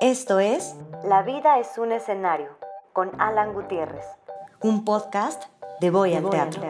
Esto es La vida es un escenario con Alan Gutiérrez, un podcast de Voy, al, teatro.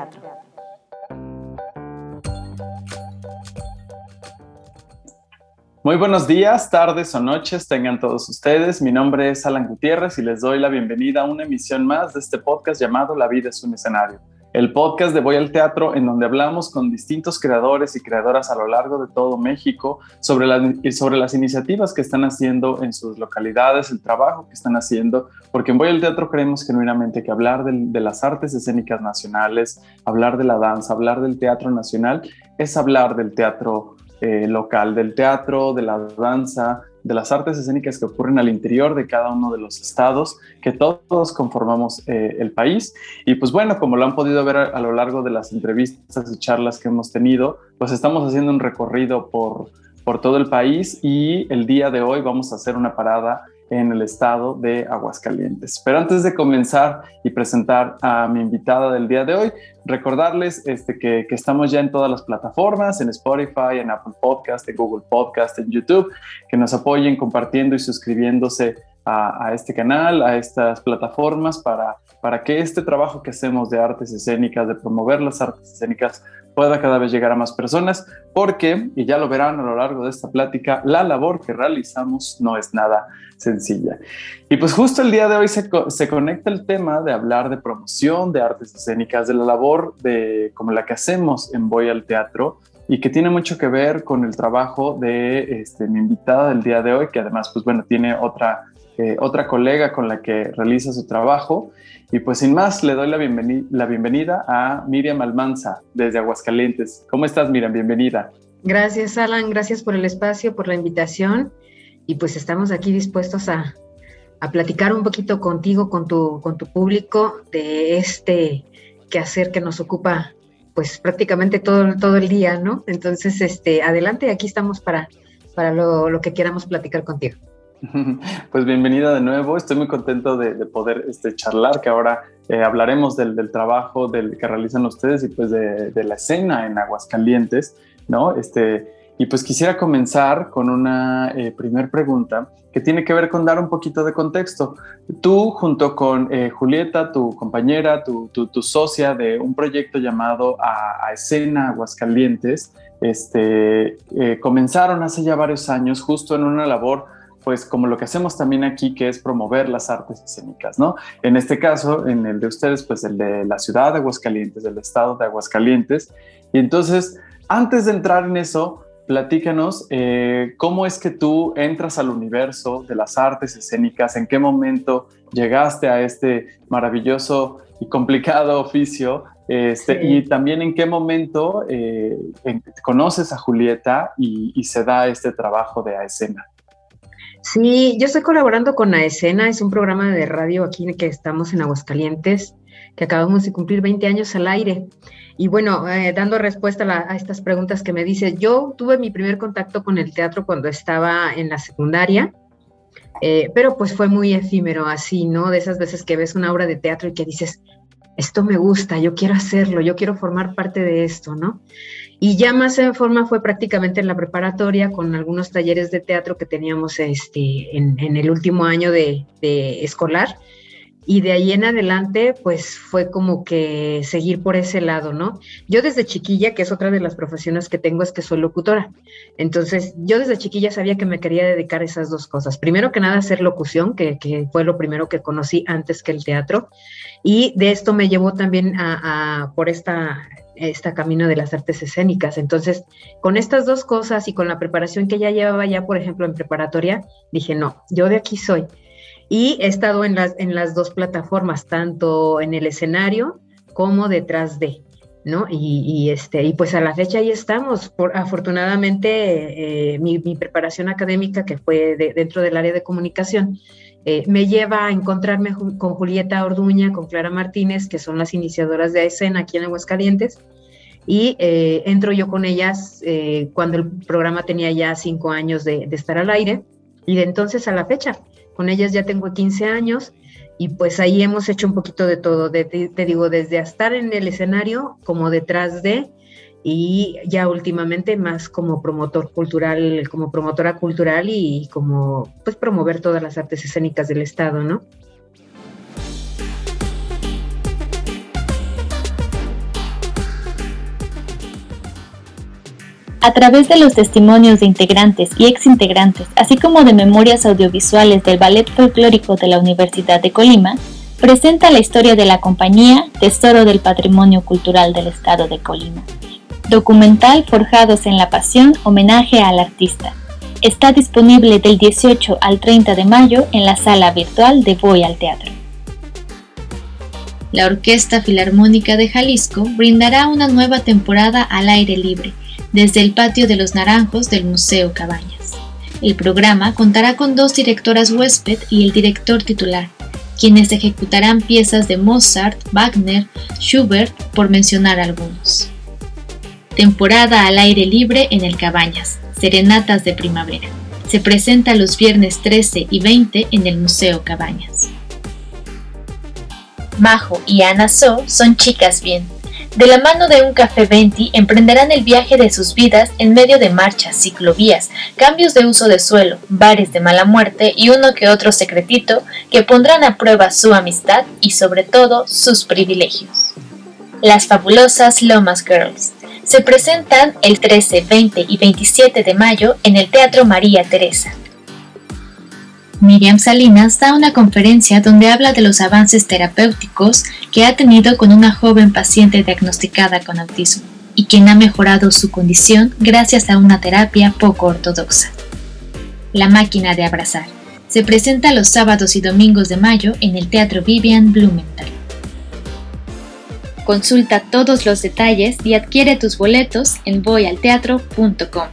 Muy buenos días, tardes o noches tengan todos ustedes. Mi nombre es Alan Gutiérrez y les doy la bienvenida a una emisión más de este podcast llamado La vida es un escenario el podcast de Voy al Teatro, en donde hablamos con distintos creadores y creadoras a lo largo de todo México sobre, sobre las iniciativas que están haciendo en sus localidades, el trabajo que están haciendo, porque en Voy al Teatro creemos genuinamente que hablar de, las artes escénicas nacionales, hablar de la danza, hablar del teatro nacional, es hablar del teatro eh, local, del teatro, de la danza, de las artes escénicas que ocurren al interior de cada uno de los estados, que todos conformamos eh, el país. Y pues bueno, como lo han podido ver a, lo largo de las entrevistas y charlas que hemos tenido, pues estamos haciendo un recorrido por, por todo el país y el día de hoy vamos a hacer una parada en el estado de Aguascalientes. Pero antes de comenzar y presentar a mi invitada del día de hoy, recordarles este, que, estamos ya en todas las plataformas, en Spotify, en Apple Podcast, en Google Podcast, en YouTube, que nos apoyen compartiendo y suscribiéndose a, este canal, a estas plataformas, para, para que este trabajo que hacemos de artes escénicas, de promover las artes escénicas, pueda cada vez llegar a más personas, porque, y ya lo verán a lo largo de esta plática, la labor que realizamos no es nada sencilla. Y pues justo el día de hoy se, se, conecta el tema de hablar de promoción de artes escénicas, de la labor de como la que hacemos en Voy al Teatro y que tiene mucho que ver con el trabajo de este, mi invitada del día de hoy, que además, pues bueno, tiene otra, otra colega con la que realiza su trabajo. Y pues sin más, le doy la, la bienvenida a Miriam Almanza desde Aguascalientes. ¿Cómo estás, Miriam? Bienvenida. Gracias, Alan. Gracias por el espacio, por la invitación y pues estamos aquí dispuestos a, platicar un poquito contigo, con tu, con tu público, de este quehacer que nos ocupa pues prácticamente todo, todo el día, ¿no? Entonces, este, adelante, aquí estamos para, para lo, que queramos platicar contigo. Pues bienvenida de nuevo, estoy muy contento de, poder este, charlar, que ahora eh, hablaremos del, trabajo que realizan ustedes y pues de, la escena en Aguascalientes, ¿no? Este, y pues quisiera comenzar con una eh, primer pregunta que tiene que ver con dar un poquito de contexto. Tú junto con eh, Julieta, tu compañera, tu, tu, socia de un proyecto llamado A, Escena Aguascalientes, este, eh, comenzaron hace ya varios años justo en una labor pues como lo que hacemos también aquí, que es promover las artes escénicas, ¿no? En este caso, en el de ustedes, pues el de la ciudad de Aguascalientes, del estado de Aguascalientes. Y entonces, antes de entrar en eso, platícanos eh, cómo es que tú entras al universo de las artes escénicas, en qué momento llegaste a este maravilloso y complicado oficio, este, y también en qué momento eh, conoces a Julieta y, se da este trabajo de A Escena. Sí, yo estoy colaborando con A Escena, es un programa de radio aquí que estamos en Aguascalientes, que acabamos de cumplir 20 años al aire. Y bueno, eh, dando respuesta a, estas preguntas que me dice, yo tuve mi primer contacto con el teatro cuando estaba en la secundaria, eh, pero pues fue muy efímero así, ¿no? De esas veces que ves una obra de teatro y que dices, esto me gusta, yo quiero hacerlo, yo quiero formar parte de esto, ¿no? Y ya más en forma fue prácticamente en la preparatoria con algunos talleres de teatro que teníamos este, en, el último año de, escolar y de ahí en adelante, pues fue como que seguir por ese lado, ¿no? Yo desde chiquilla, que es otra de las profesiones que tengo, es que soy locutora. Entonces, yo desde chiquilla sabía que me quería dedicar a esas dos cosas. Primero que nada, hacer locución, que, fue lo primero que conocí antes que el teatro. Y de esto me llevó también a, por esta, este camino de las artes escénicas. Entonces, con estas dos cosas y con la preparación que ya llevaba ya, por ejemplo, en preparatoria, dije, no, yo de aquí soy y he estado en las, en las dos plataformas, tanto en el escenario como detrás de, ¿no? Y, este, y pues a la fecha ahí estamos. Por, afortunadamente, eh, mi, preparación académica, que fue dentro del área de comunicación, eh, me lleva a encontrarme con Julieta Orduña, con Clara Martínez, que son las iniciadoras de escena aquí en Aguascalientes. Y eh, entro yo con ellas cuando el programa tenía ya cinco años de, de estar al aire. Y de entonces a la fecha, con ellas ya tengo 15 años y pues ahí hemos hecho un poquito de todo, te digo, desde estar en el escenario como detrás de, y ya últimamente más como promotor cultural, como promotora cultural y como pues promover todas las artes escénicas del estado, ¿no? A través de los testimonios de integrantes y exintegrantes, así como de memorias audiovisuales del Ballet Folclórico de la Universidad de Colima, presenta la historia de la compañía Tesoro del Patrimonio Cultural del Estado de Colima. Documental Forjados en la Pasión, homenaje al artista. Está disponible del 18 al 30 de mayo en la sala virtual de Voy al Teatro. La Orquesta Filarmónica de Jalisco brindará una nueva temporada al aire libre desde el patio de los Naranjos del Museo Cabañas. El programa contará con dos directoras huésped y el director titular, quienes ejecutarán piezas de Mozart, Wagner, Schubert, por mencionar algunos. Temporada al aire libre en el Cabañas, Serenatas de Primavera. Se presenta los viernes 13 y 20 en el Museo Cabañas. Majo y Ana So son chicas bien, de la mano de un café 20 emprenderán el viaje de sus vidas en medio de marchas, ciclovías, cambios de uso de suelo, bares de mala muerte y uno que otro secretito que pondrán a prueba su amistad y sobre todo sus privilegios. Las fabulosas Lomas Girls se presentan el 13, 20 y 27 de mayo en el Teatro María Teresa. Miriam Salinas da una conferencia donde habla de los avances terapéuticos que ha tenido con una joven paciente diagnosticada con autismo y quien ha mejorado su condición gracias a una terapia poco ortodoxa. La máquina de abrazar se presenta los sábados y domingos de mayo en el Teatro Vivian Blumenthal. Consulta todos los detalles y adquiere tus boletos en voyalteatro.com.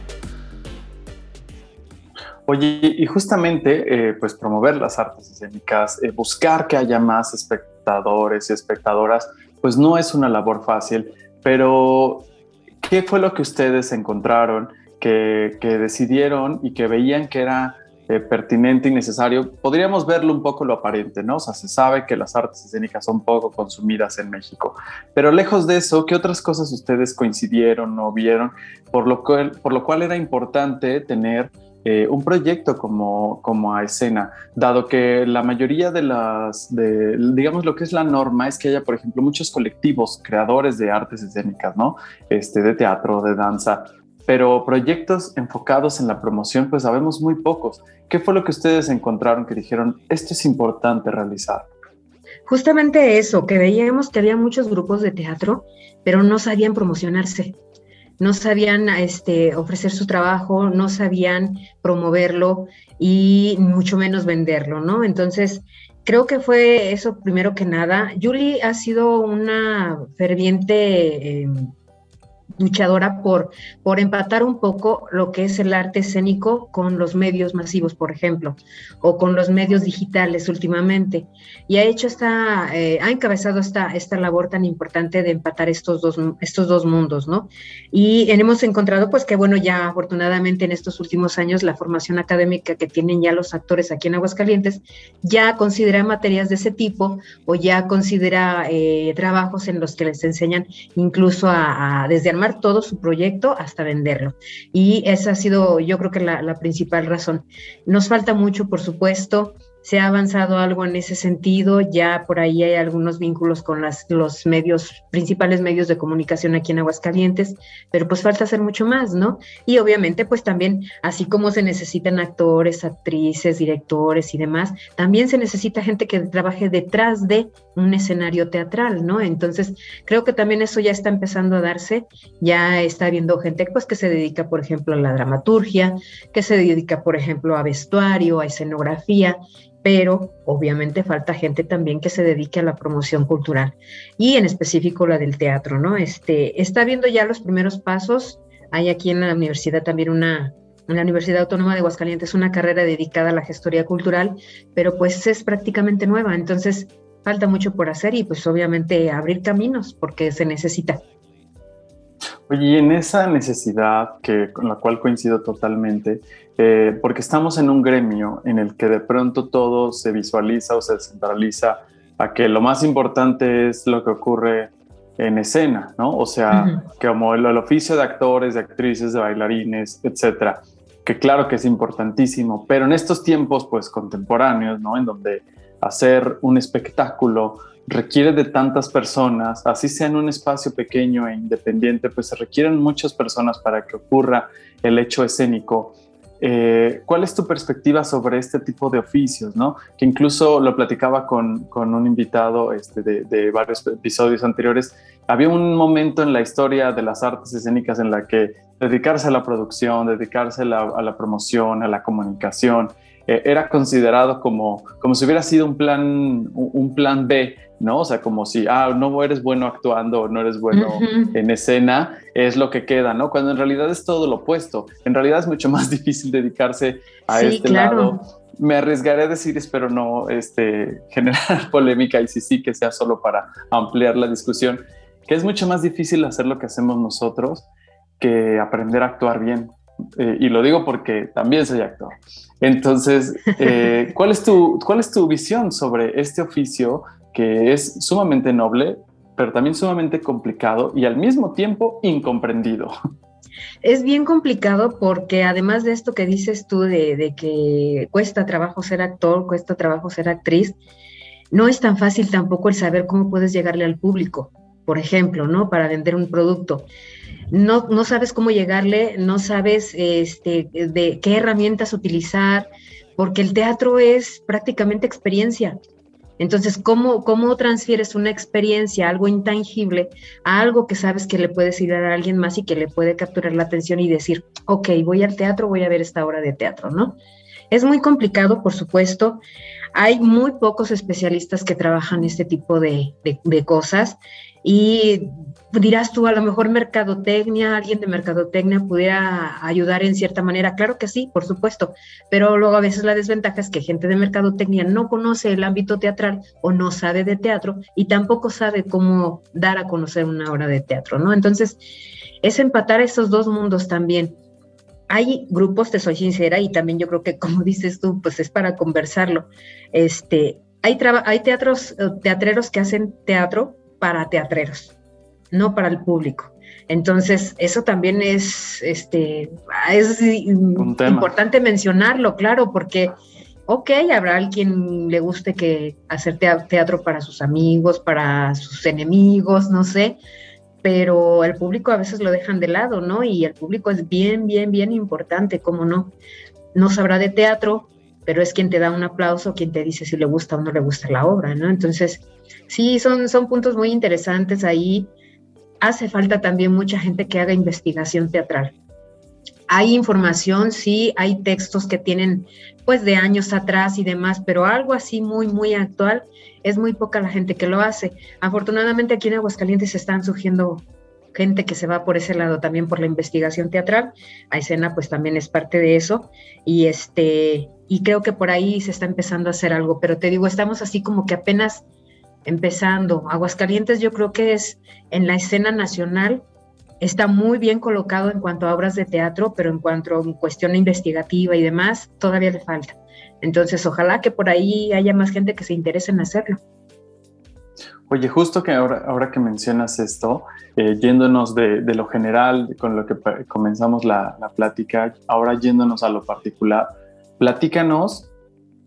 Oye, y justamente, eh, pues promover las artes escénicas, eh, buscar que haya más espectadores y espectadoras, pues no es una labor fácil, pero ¿qué fue lo que ustedes encontraron, que, decidieron y que veían que era eh, pertinente y necesario? Podríamos verlo un poco lo aparente, ¿no? O sea, se sabe que las artes escénicas son poco consumidas en México, pero lejos de eso, ¿qué otras cosas ustedes coincidieron o vieron, por lo cual, por lo cual era importante tener eh, un proyecto como, como a escena, dado que la mayoría de las, digamos, lo que es la norma es que haya, por ejemplo, muchos colectivos creadores de artes escénicas, ¿no? Este, de teatro, de danza, pero proyectos enfocados en la promoción, pues sabemos muy pocos. ¿Qué fue lo que ustedes encontraron que dijeron, esto es importante realizar? Justamente eso, que veíamos que había muchos grupos de teatro, pero no sabían promocionarse no sabían este, ofrecer su trabajo, no sabían promoverlo y mucho menos venderlo, ¿no? Entonces, creo que fue eso primero que nada. Julie ha sido una ferviente... Em, luchadora por, por empatar un poco lo que es el arte escénico con los medios masivos, por ejemplo, o con los medios digitales últimamente. Y ha hecho esta, eh, ha encabezado esta, esta labor tan importante de empatar estos dos, estos dos mundos, ¿no? Y hemos encontrado, pues que bueno, ya afortunadamente en estos últimos años la formación académica que tienen ya los actores aquí en Aguascalientes ya considera materias de ese tipo o ya considera eh, trabajos en los que les enseñan incluso a, a desde armar todo su proyecto hasta venderlo. Y esa ha sido, yo creo que la, principal razón. Nos falta mucho, por supuesto, se ha avanzado algo en ese sentido, ya por ahí hay algunos vínculos con los medios, principales medios de comunicación aquí en Aguascalientes, pero pues falta hacer mucho más, ¿no? Y obviamente pues también, así como se necesitan actores, actrices, directores y demás, también se necesita gente que trabaje detrás de un escenario teatral, ¿no? Entonces, creo que también eso ya está empezando a darse, ya está habiendo gente pues que se dedica, por ejemplo, a la dramaturgia, que se dedica, por ejemplo, a vestuario, a escenografía, pero obviamente falta gente también que se dedique a la promoción cultural y en específico la del teatro, ¿no? Este, está viendo ya los primeros pasos. Hay aquí en la universidad también una, en la Universidad Autónoma de Aguascalientes, una carrera dedicada a la gestoría cultural, pero pues es prácticamente nueva, entonces falta mucho por hacer y pues obviamente abrir caminos porque se necesita. Oye, y en esa necesidad que, con la cual coincido totalmente, eh, porque estamos en un gremio en el que de pronto todo se visualiza o se centraliza a que lo más importante es lo que ocurre en escena, ¿no? O sea, como el, oficio de actores, de actrices, de bailarines, etcétera, que claro que es importantísimo, pero en estos tiempos, pues contemporáneos, ¿no? En donde hacer un espectáculo requiere de tantas personas, así sea en un espacio pequeño e independiente, pues se requieren muchas personas para que ocurra el hecho escénico. Eh, ¿Cuál es tu perspectiva sobre este tipo de oficios? ¿no? Que incluso lo platicaba con, con un invitado este, de, de, varios episodios anteriores. Había un momento en la historia de las artes escénicas en la que dedicarse a la producción, dedicarse a la, a la promoción, a la comunicación, eh, era considerado como, como si hubiera sido un plan, un plan B, ¿no? O sea, como si, ah, no eres bueno actuando, no eres bueno en escena, es lo que queda, ¿no? Cuando en realidad es todo lo opuesto. En realidad es mucho más difícil dedicarse a este lado. Me arriesgaré a decir, espero no este, generar polémica y si sí que sea solo para ampliar la discusión, que es mucho más difícil hacer lo que hacemos nosotros que aprender a actuar bien. Eh, y lo digo porque también soy actor. Entonces, eh, ¿cuál, es tu, ¿cuál es tu visión sobre este oficio que es sumamente noble, pero también sumamente complicado y al mismo tiempo incomprendido? Es bien complicado porque además de esto que dices tú de, de que cuesta trabajo ser actor, cuesta trabajo ser actriz, no es tan fácil tampoco el saber cómo puedes llegarle al público, por ejemplo, ¿no? Para vender un producto no, no sabes cómo llegarle, no sabes este, de qué herramientas utilizar, porque el teatro es prácticamente experiencia. Entonces, ¿cómo, ¿cómo transfieres una experiencia, algo intangible, a algo que sabes que le puedes ir a alguien más y que le puede capturar la atención y decir, ok, voy al teatro, voy a ver esta obra de teatro, ¿no? Es muy complicado, por supuesto. Hay muy pocos especialistas que trabajan este tipo de, de cosas y dirás tú, a lo mejor mercadotecnia, alguien de mercadotecnia pudiera ayudar en cierta manera. Claro que sí, por supuesto, pero luego a veces la desventaja es que gente de mercadotecnia no conoce el ámbito teatral o no sabe de teatro y tampoco sabe cómo dar a conocer una obra de teatro, ¿no? Entonces, es empatar esos dos mundos también. Hay grupos, te soy sincera, y también yo creo que como dices tú, pues es para conversarlo. Este, hay, hay teatros, eh, teatreros que hacen teatro para teatreros no para el público. Entonces, eso también es, este, es importante mencionarlo, claro, porque, ok, habrá alguien le guste que hacer teatro para sus amigos, para sus enemigos, no sé, pero el público a veces lo dejan de lado, ¿no? Y el público es bien, bien, bien importante, ¿cómo no? No sabrá de teatro, pero es quien te da un aplauso, quien te dice si le gusta o no le gusta la obra, ¿no? Entonces, sí, son, son puntos muy interesantes ahí hace falta también mucha gente que haga investigación teatral. Hay información, sí, hay textos que tienen pues de años atrás y demás, pero algo así muy, muy actual, es muy poca la gente que lo hace. Afortunadamente aquí en Aguascalientes están surgiendo gente que se va por ese lado también por la investigación teatral. A escena pues también es parte de eso y este y creo que por ahí se está empezando a hacer algo, pero te digo, estamos así como que apenas empezando. Aguascalientes yo creo que es en la escena nacional, está muy bien colocado en cuanto a obras de teatro, pero en cuanto a cuestión investigativa y demás, todavía le falta. Entonces, ojalá que por ahí haya más gente que se interese en hacerlo. Oye, justo que ahora, ahora que mencionas esto, eh, yéndonos de, lo general, con lo que comenzamos la, la plática, ahora yéndonos a lo particular, platícanos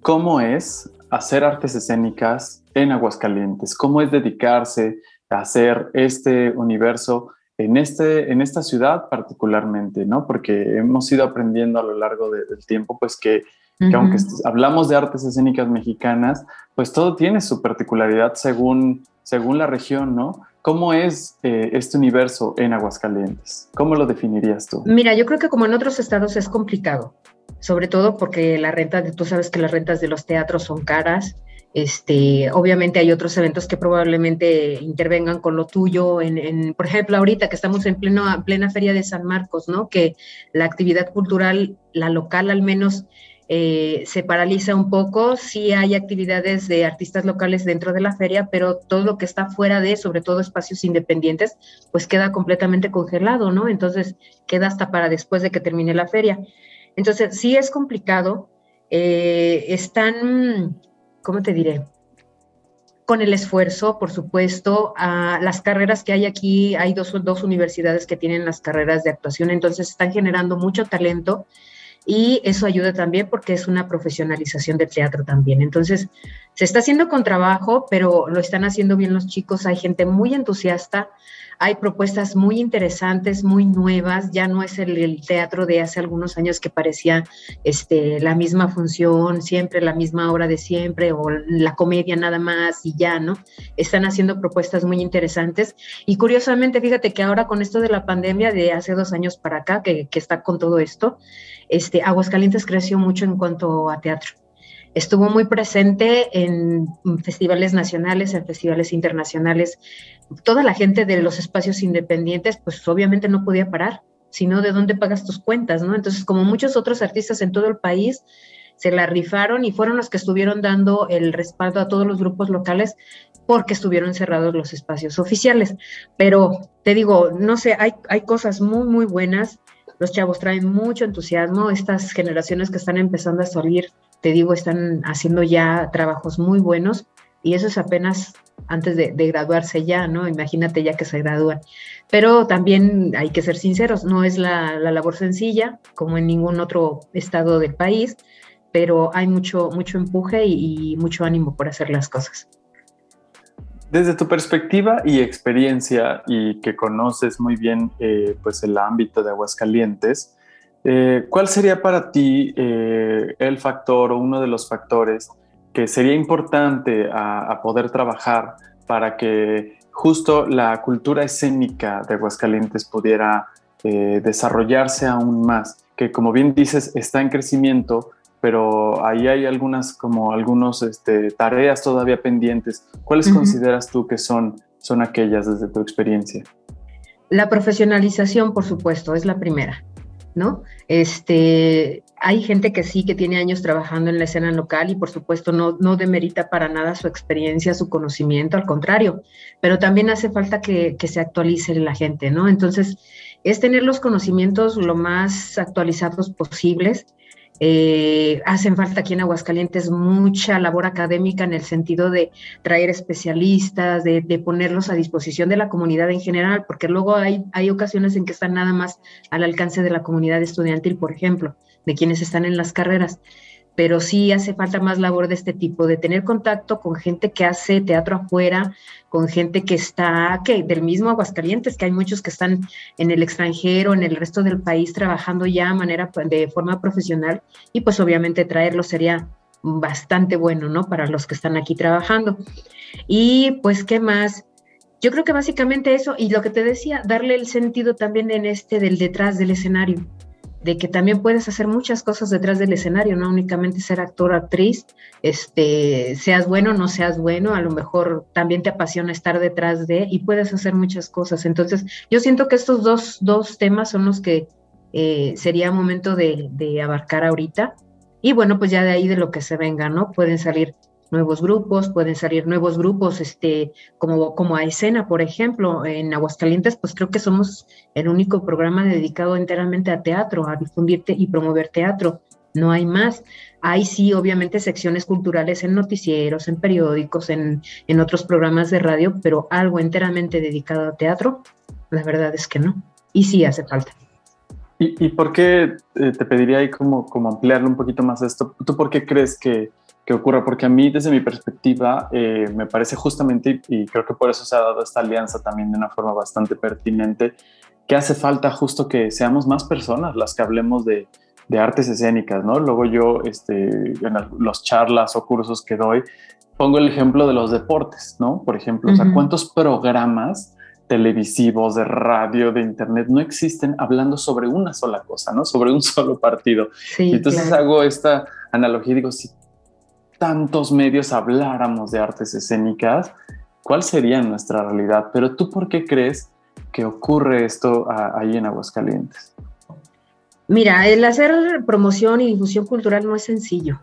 cómo es hacer artes escénicas en Aguascalientes, cómo es dedicarse a hacer este universo en, este, en esta ciudad particularmente, ¿no? Porque hemos ido aprendiendo a lo largo del tiempo, pues que, aunque hablamos de artes escénicas mexicanas, pues todo tiene su particularidad según, según la región, ¿no? ¿Cómo es eh, este universo en Aguascalientes? ¿Cómo lo definirías tú? Mira, yo creo que como en otros estados es complicado sobre todo porque la renta, tú sabes que las rentas de los teatros son caras. Este, obviamente hay otros eventos que probablemente intervengan con lo tuyo, en, por ejemplo, ahorita que estamos en plena feria de San Marcos, ¿no? Que la actividad cultural, la local al menos, eh, se paraliza un poco. Sí hay actividades de artistas locales dentro de la feria, pero todo lo que está fuera de, sobre todo espacios independientes, pues queda completamente congelado, ¿no? Entonces queda hasta para después de que termine la feria. Entonces, sí es complicado. Eh, están, ¿cómo te diré? con el esfuerzo, por supuesto, las carreras que hay aquí, hay dos, dos universidades que tienen las carreras de actuación, entonces están generando mucho talento y eso ayuda también porque es una profesionalización del teatro también. Entonces, se está haciendo con trabajo, pero lo están haciendo bien los chicos, hay gente muy entusiasta, hay propuestas muy interesantes, muy nuevas, ya no es el, teatro de hace algunos años que parecía este, la misma función, siempre la misma hora de siempre, o la comedia nada más y ya, ¿no? Están haciendo propuestas muy interesantes. Y curiosamente, fíjate que ahora con esto de la pandemia de hace dos años para acá, que, que está con todo esto, este, Aguascalientes creció mucho en cuanto a teatro estuvo muy presente en festivales nacionales, en festivales internacionales. Toda la gente de los espacios independientes, pues obviamente no podía parar, sino de dónde pagas tus cuentas, ¿no? Entonces, como muchos otros artistas en todo el país, se la rifaron y fueron los que estuvieron dando el respaldo a todos los grupos locales porque estuvieron cerrados los espacios oficiales. Pero te digo, no sé, hay, hay cosas muy, muy buenas. Los chavos traen mucho entusiasmo. Estas generaciones que están empezando a salir te digo, están haciendo ya trabajos muy buenos y eso es apenas antes de, graduarse ya, ¿no? Imagínate ya que se gradúan. Pero también hay que ser sinceros, no es la, labor sencilla, como en ningún otro estado del país, pero hay mucho, mucho empuje y, mucho ánimo por hacer las cosas. Desde tu perspectiva y experiencia y que conoces muy bien eh, pues el ámbito de Aguascalientes, eh, ¿Cuál sería para ti eh, el factor o uno de los factores que sería importante a, poder trabajar para que justo la cultura escénica de Aguascalientes pudiera eh, desarrollarse aún más? Que como bien dices, está en crecimiento, pero ahí hay algunas como algunos este, tareas todavía pendientes. ¿Cuáles consideras tú que son, son aquellas desde tu experiencia? La profesionalización, por supuesto, es la primera. ¿No? Este, hay gente que sí, que tiene años trabajando en la escena local y por supuesto no, no demerita para nada su experiencia, su conocimiento, al contrario, pero también hace falta que, que se actualice la gente, ¿no? Entonces, es tener los conocimientos lo más actualizados posibles eh, hacen falta aquí en Aguascalientes mucha labor académica en el sentido de traer especialistas, de, ponerlos a disposición de la comunidad en general, porque luego hay, hay ocasiones en que están nada más al alcance de la comunidad estudiantil, por ejemplo, de quienes están en las carreras pero sí hace falta más labor de este tipo, de tener contacto con gente que hace teatro afuera, con gente que está, del mismo Aguascalientes, que hay muchos que están en el extranjero, en el resto del país trabajando ya manera, de forma profesional, y pues obviamente traerlo sería bastante bueno, ¿no? Para los que están aquí trabajando. Y pues, ¿qué más? Yo creo que básicamente eso, y lo que te decía, darle el sentido también en este del detrás del escenario de que también puedes hacer muchas cosas detrás del escenario, no únicamente ser actor actriz, este, seas bueno no seas bueno, a lo mejor también te apasiona estar detrás de y puedes hacer muchas cosas. Entonces, yo siento que estos dos, dos temas son los que eh, sería momento de, de abarcar ahorita. Y bueno, pues ya de ahí de lo que se venga, ¿no? Pueden salir nuevos grupos, pueden salir nuevos grupos, este, como, como a escena, por ejemplo, en Aguascalientes, pues creo que somos el único programa dedicado enteramente a teatro, a difundirte y promover teatro. No hay más. Hay sí, obviamente, secciones culturales en noticieros, en periódicos, en, en otros programas de radio, pero algo enteramente dedicado a teatro, la verdad es que no. Y sí hace falta. ¿Y, y por qué eh, te pediría ahí como, como ampliarlo un poquito más esto? ¿Tú por qué crees que, que ocurra, porque a mí desde mi perspectiva eh, me parece justamente, y creo que por eso se ha dado esta alianza también de una forma bastante pertinente, que hace falta justo que seamos más personas las que hablemos de, de artes escénicas, ¿no? Luego yo, este, en los charlas o cursos que doy, pongo el ejemplo de los deportes, ¿no? Por ejemplo, o sea, ¿cuántos programas televisivos, de radio, de internet, no existen hablando sobre una sola cosa, ¿no? Sobre un solo partido. Sí, Entonces hago esta analogía y digo, si tantos medios habláramos de artes escénicas, ¿cuál sería nuestra realidad? Pero tú, ¿por qué crees que ocurre esto ahí en Aguascalientes? Mira, el hacer promoción y difusión cultural no es sencillo.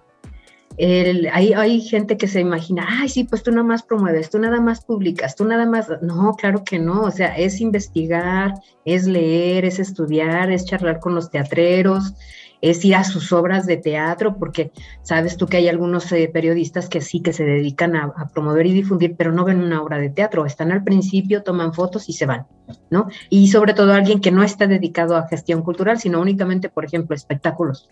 hay, hay, gente que se imagina, ay, sí, pues tú nada más promueves, tú nada más publicas, tú nada más. No, claro que no. O sea, es investigar, es leer, es estudiar, es charlar con los teatreros, es ir a sus obras de teatro, porque sabes tú que hay algunos eh, periodistas que sí que se dedican a, promover y difundir, pero no ven una obra de teatro, están al principio, toman fotos y se van, ¿no? Y sobre todo alguien que no está dedicado a gestión cultural, sino únicamente, por ejemplo, espectáculos.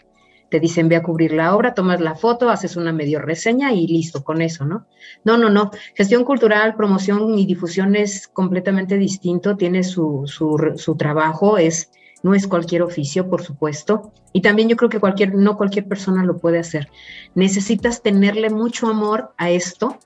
Te dicen, ve a cubrir la obra, tomas la foto, haces una medio reseña y listo con eso, ¿no? No, no, no. Gestión cultural, promoción y difusión es completamente distinto, tiene su, su, su trabajo, es no es cualquier oficio, por supuesto, y también yo creo que cualquier, no cualquier persona lo puede hacer. Necesitas tenerle mucho amor a esto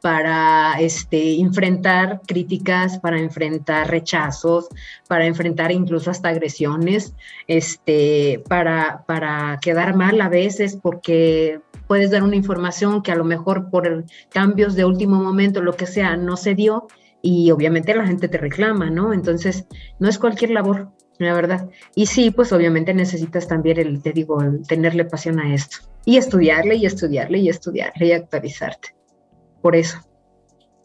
para este, enfrentar críticas, para enfrentar rechazos, para enfrentar incluso hasta agresiones, este, para, para quedar mal a veces porque puedes dar una información que a lo mejor por cambios de último momento, lo que sea, no se dio y obviamente la gente te reclama, ¿no? Entonces, no es cualquier labor, la verdad. Y sí, pues obviamente necesitas también, el, te digo, tenerle pasión a esto. Y estudiarle y estudiarle y estudiarle y actualizarte. Por eso.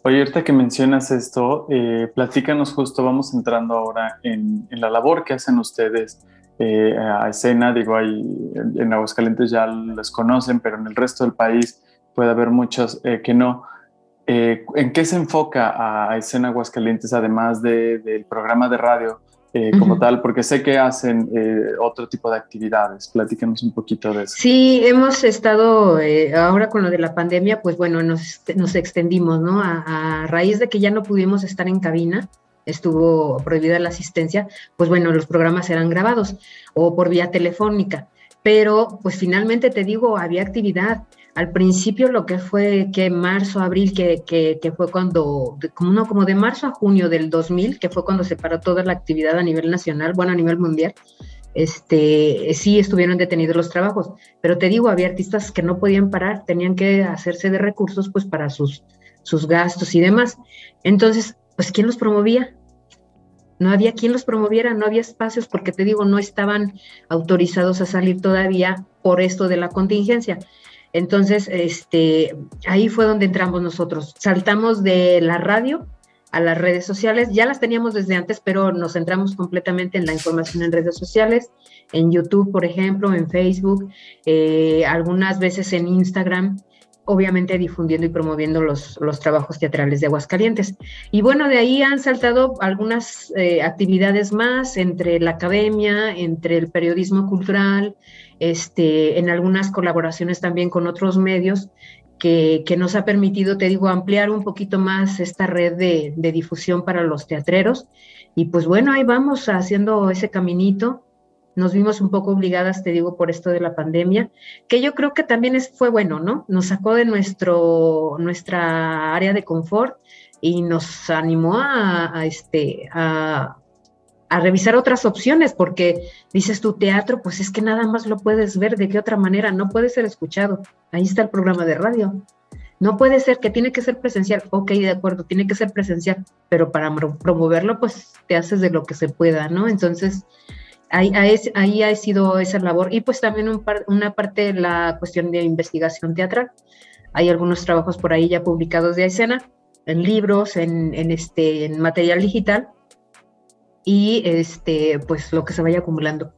Oye, ahorita que mencionas esto, eh, platícanos justo, vamos entrando ahora en, la labor que hacen ustedes eh, a escena. Digo, hay, en Aguascalientes ya les conocen, pero en el resto del país puede haber muchos eh, que no. ¿En qué se enfoca a escena Aguascalientes, además del programa de radio? Eh, como tal, porque sé que hacen eh, otro tipo de actividades. Platíquenos un poquito de eso. Sí, hemos estado, eh, ahora con lo de la pandemia, pues bueno, nos, nos extendimos, ¿no? A, a, raíz de que ya no pudimos estar en cabina, estuvo prohibida la asistencia, pues bueno, los programas eran grabados o por vía telefónica, pero pues finalmente te digo, había actividad al principio lo que fue que marzo, abril, que, que, fue cuando, como no, como de marzo a junio del 2000, que fue cuando se paró toda la actividad a nivel nacional, bueno, a nivel mundial, este, sí estuvieron detenidos los trabajos, pero te digo, había artistas que no podían parar, tenían que hacerse de recursos pues para sus, sus gastos y demás. Entonces, pues, ¿quién los promovía? No había quien los promoviera, no había espacios porque te digo, no estaban autorizados a salir todavía por esto de la contingencia. Entonces, este, ahí fue donde entramos nosotros. Saltamos de la radio a las redes sociales. Ya las teníamos desde antes, pero nos centramos completamente en la información en redes sociales, en YouTube, por ejemplo, en Facebook, eh, algunas veces en Instagram obviamente difundiendo y promoviendo los, trabajos teatrales de Aguascalientes. Y bueno, de ahí han saltado algunas eh, actividades más entre la academia, entre el periodismo cultural, este, en algunas colaboraciones también con otros medios que, que, nos ha permitido, te digo, ampliar un poquito más esta red de, de difusión para los teatreros. Y pues bueno, ahí vamos haciendo ese caminito nos vimos un poco obligadas, te digo, por esto de la pandemia, que yo creo que también es, fue bueno, ¿no? Nos sacó de nuestro, nuestra área de confort y nos animó a, este, a, a, revisar otras opciones, porque dices tu teatro, pues es que nada más lo puedes ver de qué otra manera, no puede ser escuchado. Ahí está el programa de radio. No puede ser que tiene que ser presencial. Ok, de acuerdo, tiene que ser presencial, pero para promoverlo, pues te haces de lo que se pueda, ¿no? Entonces, ahí, ha sido esa labor. Y pues también una parte la cuestión de investigación teatral. Hay algunos trabajos por ahí ya publicados de escena, en libros, en, este, en material digital y este, pues lo que se vaya acumulando.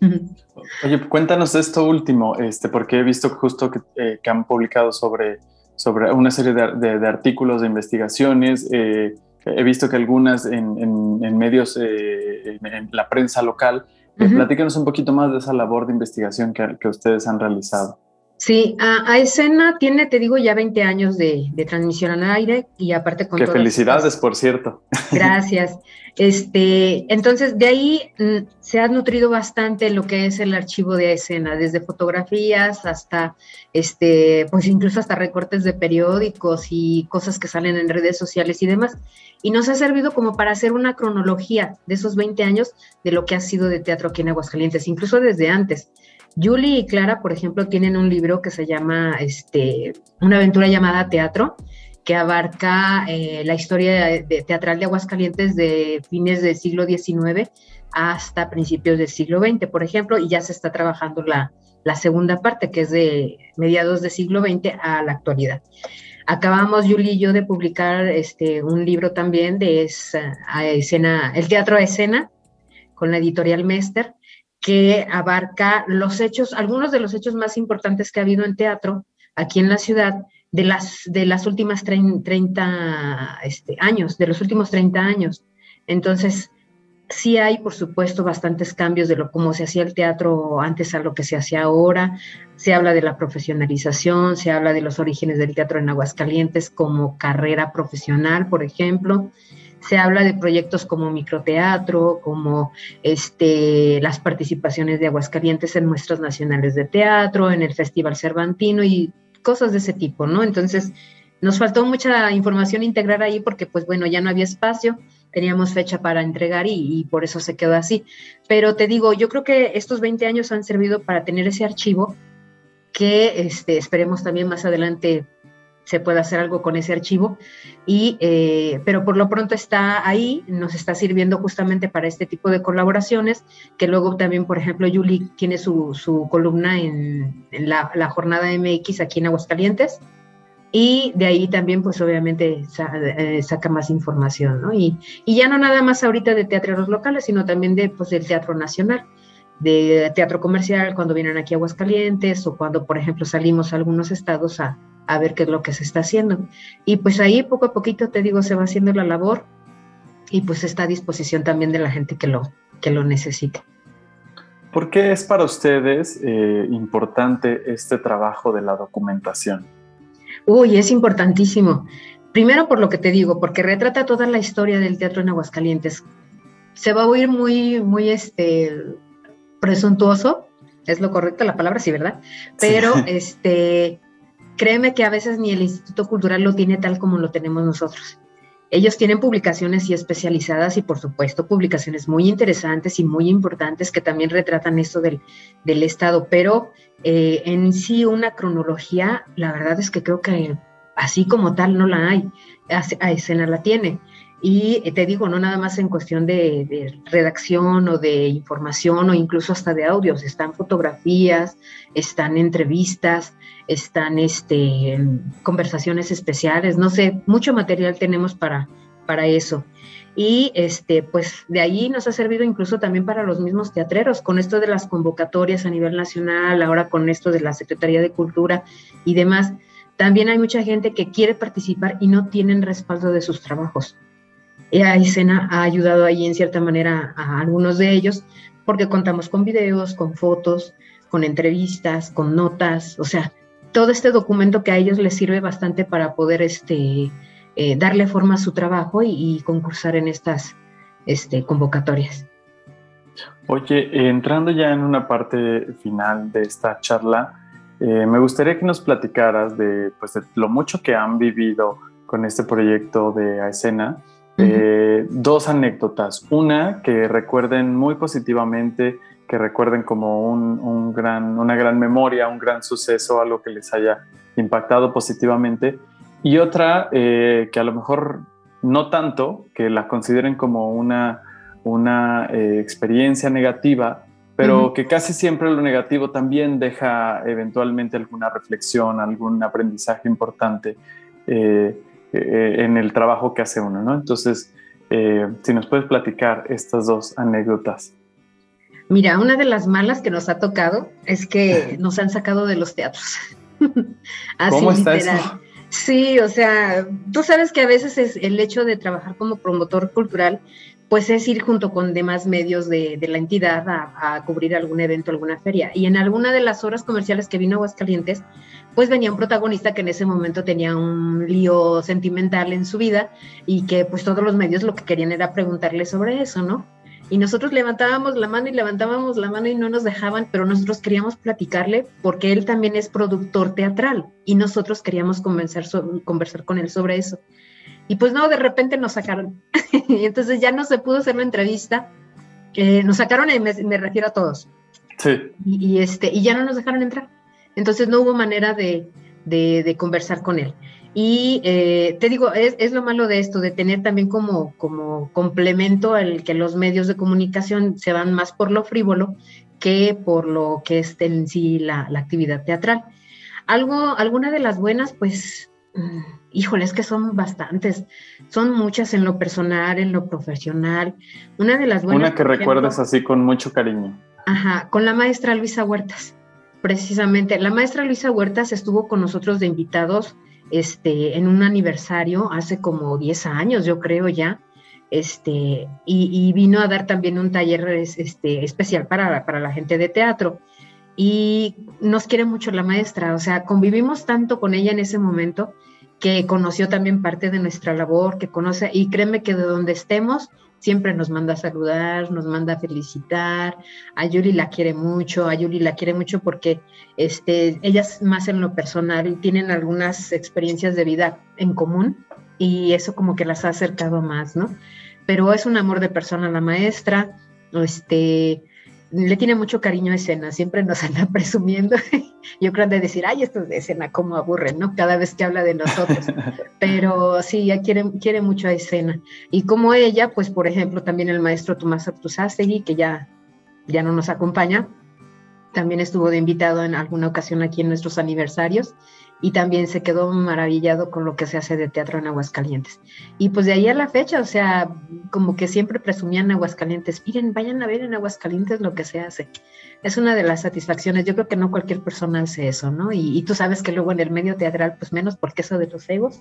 Oye, cuéntanos esto último, este, porque he visto justo que, eh, que han publicado sobre, sobre una serie de, artículos, de investigaciones. Eh, he visto que algunas en, medios, eh, en, la prensa local, uh platíquenos un poquito más de esa labor de investigación que, ustedes han realizado. Sí, a, escena tiene, te digo, ya 20 años de, transmisión al aire y aparte con... Qué felicidades, por cierto. Gracias. Este, entonces, de ahí mm, se ha nutrido bastante lo que es el archivo de escena, desde fotografías hasta, este, pues incluso hasta recortes de periódicos y cosas que salen en redes sociales y demás. Y nos ha servido como para hacer una cronología de esos 20 años de lo que ha sido de teatro aquí en Aguascalientes, incluso desde antes. Julie y Clara, por ejemplo, tienen un libro que se llama este, Una aventura llamada Teatro, que abarca eh, la historia teatral de Aguascalientes de fines del siglo XIX hasta principios del siglo XX, por ejemplo, y ya se está trabajando la, segunda parte, que es de mediados del siglo XX a la actualidad. Acabamos, Julie y yo, de publicar este, un libro también de esa, escena, el teatro a escena, con la editorial Mester, que abarca los hechos, algunos de los hechos más importantes que ha habido en teatro aquí en la ciudad de las, de las últimas 30 este, años, de los últimos 30 años. Entonces, sí hay, por supuesto, bastantes cambios de lo cómo se hacía el teatro antes a lo que se hace ahora. Se habla de la profesionalización, se habla de los orígenes del teatro en Aguascalientes como carrera profesional, por ejemplo. Se habla de proyectos como microteatro, como este, las participaciones de Aguascalientes en muestras nacionales de teatro, en el Festival Cervantino y cosas de ese tipo, ¿no? Entonces, nos faltó mucha información integrar ahí porque, pues bueno, ya no había espacio, teníamos fecha para entregar y, por eso se quedó así. Pero te digo, yo creo que estos 20 años han servido para tener ese archivo que este, esperemos también más adelante se pueda hacer algo con ese archivo. Y, eh, pero por lo pronto está ahí, nos está sirviendo justamente para este tipo de colaboraciones, que luego también, por ejemplo, Yuli tiene su, su columna en, la, la, jornada MX aquí en Aguascalientes. Y de ahí también, pues obviamente eh, saca más información, ¿no? Y, y, ya no nada más ahorita de teatros locales, sino también de, pues, del teatro nacional de teatro comercial cuando vienen aquí a Aguascalientes o cuando, por ejemplo, salimos a algunos estados a, a ver qué es lo que se está haciendo. Y pues ahí poco a poquito, te digo, se va haciendo la labor y pues está a disposición también de la gente que lo, que lo necesite. ¿Por qué es para ustedes eh, importante este trabajo de la documentación? Uy, es importantísimo. Primero por lo que te digo, porque retrata toda la historia del teatro en Aguascalientes. Se va a oír muy, muy este, presuntuoso, es lo correcto la palabra, sí, ¿verdad? Pero este, créeme que a veces ni el Instituto Cultural lo tiene tal como lo tenemos nosotros. Ellos tienen publicaciones y especializadas y por supuesto publicaciones muy interesantes y muy importantes que también retratan esto del, del Estado, pero eh, en sí una cronología, la verdad es que creo que así como tal no la hay, a, escena la tiene. Y eh, te digo, no nada más en cuestión de, redacción o de información o incluso hasta de audios, están fotografías, están entrevistas, están este, conversaciones especiales, no sé, mucho material tenemos para, para eso. Y este, pues de ahí nos ha servido incluso también para los mismos teatreros, con esto de las convocatorias a nivel nacional, ahora con esto de la Secretaría de Cultura y demás. También hay mucha gente que quiere participar y no tienen respaldo de sus trabajos. Y escena ha ayudado ahí en cierta manera a algunos de ellos porque contamos con videos, con fotos, con entrevistas, con notas, o sea, todo este documento que a ellos les sirve bastante para poder este, eh, darle forma a su trabajo y, concursar en estas este, convocatorias. Oye, entrando ya en una parte final de esta charla, eh, me gustaría que nos platicaras de, pues, lo mucho que han vivido con este proyecto de Aescena eh, dos anécdotas. Una que recuerden muy positivamente, que recuerden como un, gran, una gran memoria, un gran suceso, algo que les haya impactado positivamente. Y otra eh, que a lo mejor no tanto, que la consideren como una, una eh, experiencia negativa, pero que casi siempre lo negativo también deja eventualmente alguna reflexión, algún aprendizaje importante. Eh, en el trabajo que hace uno, ¿no? Entonces, eh, si nos puedes platicar estas dos anécdotas. Mira, una de las malas que nos ha tocado es que nos han sacado de los teatros. Así ¿Cómo está literal. Eso? Sí, o sea, tú sabes que a veces es el hecho de trabajar como promotor cultural, pues es ir junto con demás medios de, la entidad a, cubrir algún evento, alguna feria. Y en alguna de las horas comerciales que vino a Aguascalientes, pues venía un protagonista que en ese momento tenía un lío sentimental en su vida y que pues todos los medios lo que querían era preguntarle sobre eso, ¿no? Y nosotros levantábamos la mano y levantábamos la mano y no nos dejaban, pero nosotros queríamos platicarle porque él también es productor teatral y nosotros queríamos conversar con él sobre eso. Y pues no, de repente nos sacaron. y entonces ya no se pudo hacer la entrevista. Eh, nos sacaron, y me, refiero a todos. Sí. y, este, y ya no nos dejaron entrar. Entonces no hubo manera de, conversar con él. Y eh, te digo, es, lo malo de esto, de tener también como, como complemento el que los medios de comunicación se van más por lo frívolo que por lo que es en sí la, actividad teatral. Algo, alguna de las buenas, pues, híjole, es que son bastantes, son muchas en lo personal, en lo profesional. Una de las buenas. Una que recuerdes así con mucho cariño. Ajá, con la maestra Luisa Huertas, precisamente. La maestra Luisa Huertas estuvo con nosotros de invitados este, en un aniversario hace como 10 años, yo creo ya, este, y, vino a dar también un taller este, especial para, para la gente de teatro. Y nos quiere mucho la maestra, o sea, convivimos tanto con ella en ese momento que conoció también parte de nuestra labor, que conoce, y créeme que de donde estemos, siempre nos manda a saludar, nos manda a felicitar. A Yuri la quiere mucho, a Yuri la quiere mucho porque este, ellas más en lo personal tienen algunas experiencias de vida en común y eso como que las ha acercado más, ¿no? Pero es un amor de persona la maestra, este, le tiene mucho cariño a escena, siempre nos anda presumiendo. Yo creo de decir, ay, esto es de escena, cómo aburren, ¿no? Cada vez que habla de nosotros. Pero sí, ella quiere, quiere mucho a escena. Y como ella, pues, por ejemplo, también el maestro Tomás Atruzástegui, que ya, ya no nos acompaña, también estuvo de invitado en alguna ocasión aquí en nuestros aniversarios y también se quedó maravillado con lo que se hace de teatro en Aguascalientes. Y pues de ahí a la fecha, o sea, como que siempre presumían Aguascalientes, miren, vayan a ver en Aguascalientes lo que se hace. Es una de las satisfacciones, yo creo que no cualquier persona hace eso, ¿no? Y, tú sabes que luego en el medio teatral, pues menos porque eso de los egos,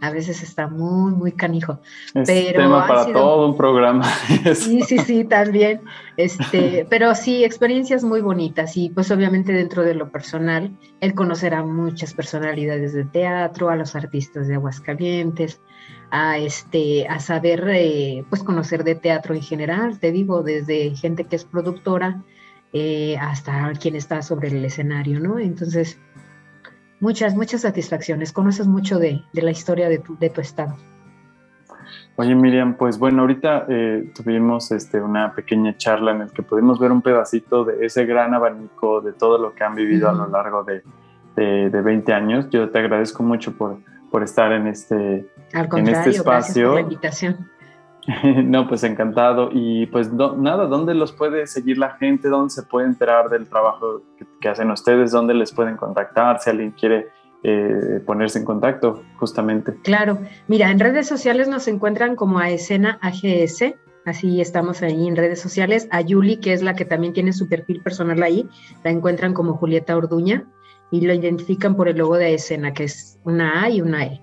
a veces está muy, muy canijo. Es pero tema para todo un programa. Sí, sí, sí, también. Este, pero sí, experiencias muy bonitas y pues obviamente dentro de lo personal, el conocer a muchas personalidades de teatro, a los artistas de Aguascalientes, a este, a saber, eh, pues conocer de teatro en general, te digo, desde gente que es productora eh, hasta quien está sobre el escenario, ¿no? Entonces, muchas, muchas satisfacciones. Conoces mucho de, la historia de tu, de tu, estado. Oye, Miriam, pues bueno, ahorita eh, tuvimos este, una pequeña charla en la que pudimos ver un pedacito de ese gran abanico de todo lo que han vivido a lo largo de, de, 20 años. Yo te agradezco mucho por, por estar en este, en este espacio. por la invitación. No, pues encantado. Y pues nada, ¿dónde los puede seguir la gente? ¿Dónde se puede enterar del trabajo que, hacen ustedes? ¿Dónde les pueden contactar si alguien quiere eh, ponerse en contacto justamente? Claro, mira, en redes sociales nos encuentran como a escena AGS, así estamos ahí en redes sociales. A Yuli, que es la que también tiene su perfil personal ahí, la encuentran como Julieta Orduña y lo identifican por el logo de escena, que es una A y una E.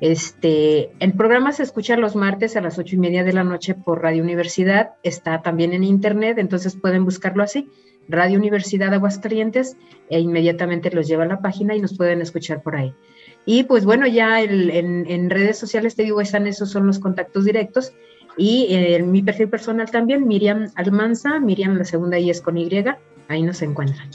Este, el programa se escucha los martes a las ocho y media de la noche por Radio Universidad, está también en internet, entonces pueden buscarlo así, Radio Universidad Aguascalientes, e inmediatamente los lleva a la página y nos pueden escuchar por ahí. Y pues bueno, ya en, redes sociales te digo, están esos son los contactos directos. Y en mi perfil personal también, Miriam Almanza, Miriam la segunda y es con Y, ahí nos encuentran.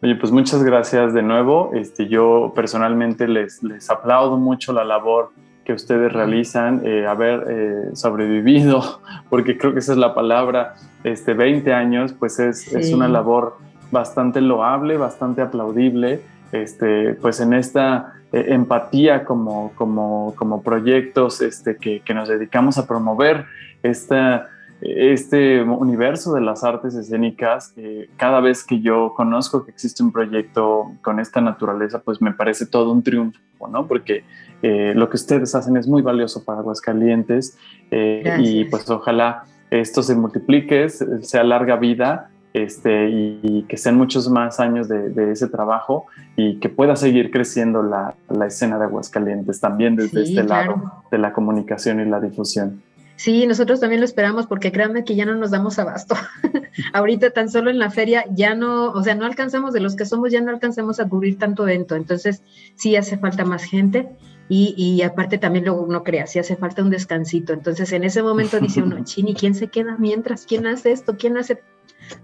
Oye, pues muchas gracias de nuevo. Este, yo personalmente les, les aplaudo mucho la labor que ustedes realizan, eh, haber eh, sobrevivido, porque creo que esa es la palabra, este, 20 años, pues es, es, una labor bastante loable, bastante aplaudible, este, pues en esta eh, empatía como, como, como proyectos este, que, que nos dedicamos a promover esta este universo de las artes escénicas, eh, cada vez que yo conozco que existe un proyecto con esta naturaleza, pues me parece todo un triunfo, ¿no? Porque eh, lo que ustedes hacen es muy valioso para Aguascalientes eh, y pues ojalá esto se multiplique, sea larga vida este, y, que sean muchos más años de, ese trabajo y que pueda seguir creciendo la, escena de Aguascalientes también desde este lado de la comunicación y la difusión. Sí, nosotros también lo esperamos porque créanme que ya no nos damos abasto. Ahorita tan solo en la feria ya no, o sea, no alcanzamos de los que somos, ya no alcanzamos a cubrir tanto evento. Entonces, sí hace falta más gente y, y aparte también luego uno crea, sí hace falta un descansito. Entonces, en ese momento dice uno, chini, ¿quién se queda mientras? ¿Quién hace esto? ¿Quién hace?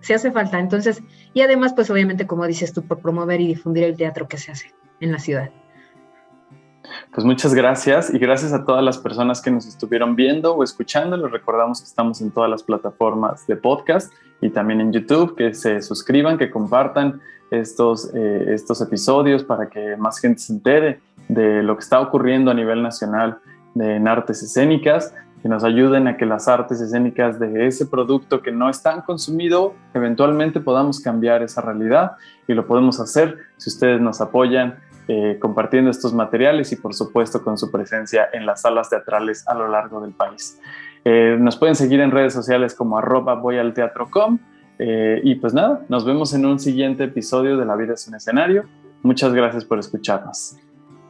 Se hace falta. Entonces, y además, pues obviamente, como dices tú, por promover y difundir el teatro que se hace en la ciudad. Pues muchas gracias y gracias a todas las personas que nos estuvieron viendo o escuchando. Les recordamos que estamos en todas las plataformas de podcast y también en YouTube, que se suscriban, que compartan estos, eh, estos episodios para que más gente se entere de lo que está ocurriendo a nivel nacional en artes escénicas, que nos ayuden a que las artes escénicas de ese producto que no es tan consumido, eventualmente podamos cambiar esa realidad y lo podemos hacer si ustedes nos apoyan eh, compartiendo estos materiales y por supuesto con su presencia en las salas teatrales a lo largo del país. Eh, nos pueden seguir en redes sociales como arroba voy al teatro.com Eh, y pues nada, nos vemos en un siguiente episodio de La vida es un escenario. Muchas gracias por escucharnos.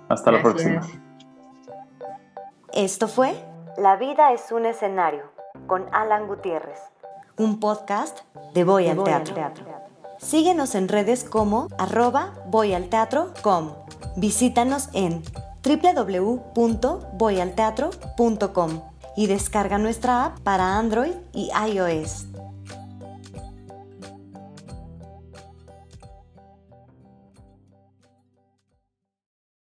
Hasta la próxima. Esto fue La vida es un escenario con Alan Gutiérrez, un podcast de Voy, al, teatro. Síguenos en redes como arroba voyalteatro.com. Visítanos en www.voyalteatro.com y descarga nuestra app para Android y iOS.